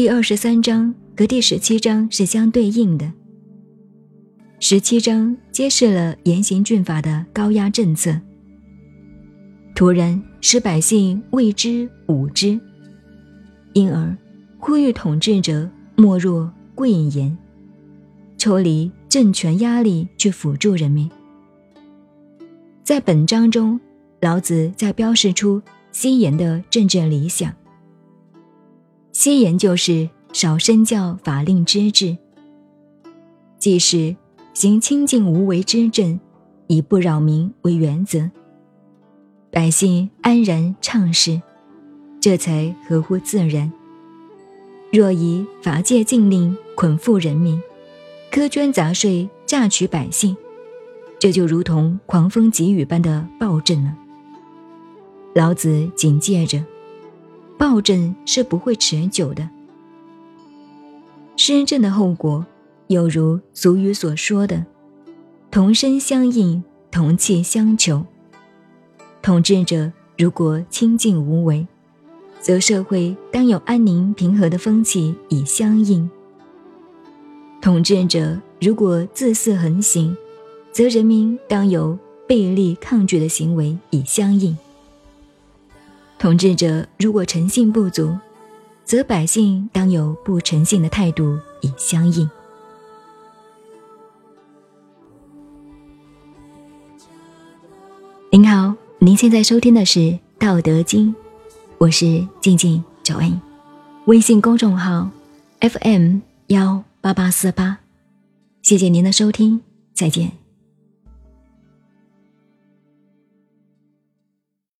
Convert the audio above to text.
第二十三章和第十七章是相对应的。十七章揭示了严刑峻法的高压政策，突然使百姓畏之武之，因而呼吁统治者莫若贵言，抽离政权压力去辅助人民。在本章中，老子在标示出西言的政治理想。西言就是少身教法令之治，即是行清净无为之政，以不扰民为原则，百姓安然畅适，这才合乎自然。若以法界禁令捆缚人民，苛捐杂税榨取百姓，这就如同狂风急雨般的暴政了。老子警戒着。暴政是不会持久的。施政的后果，有如俗语所说的“同声相应，同气相求”。统治者如果清静无为，则社会当有安宁平和的风气以相应；统治者如果自私横行，则人民当有背离抗拒的行为以相应。统治者如果诚信不足，则百姓当有不诚信的态度以相应。您好，您现在收听的是《道德经》，我是静静九 A，微信公众号 FM 幺八八四八，谢谢您的收听，再见。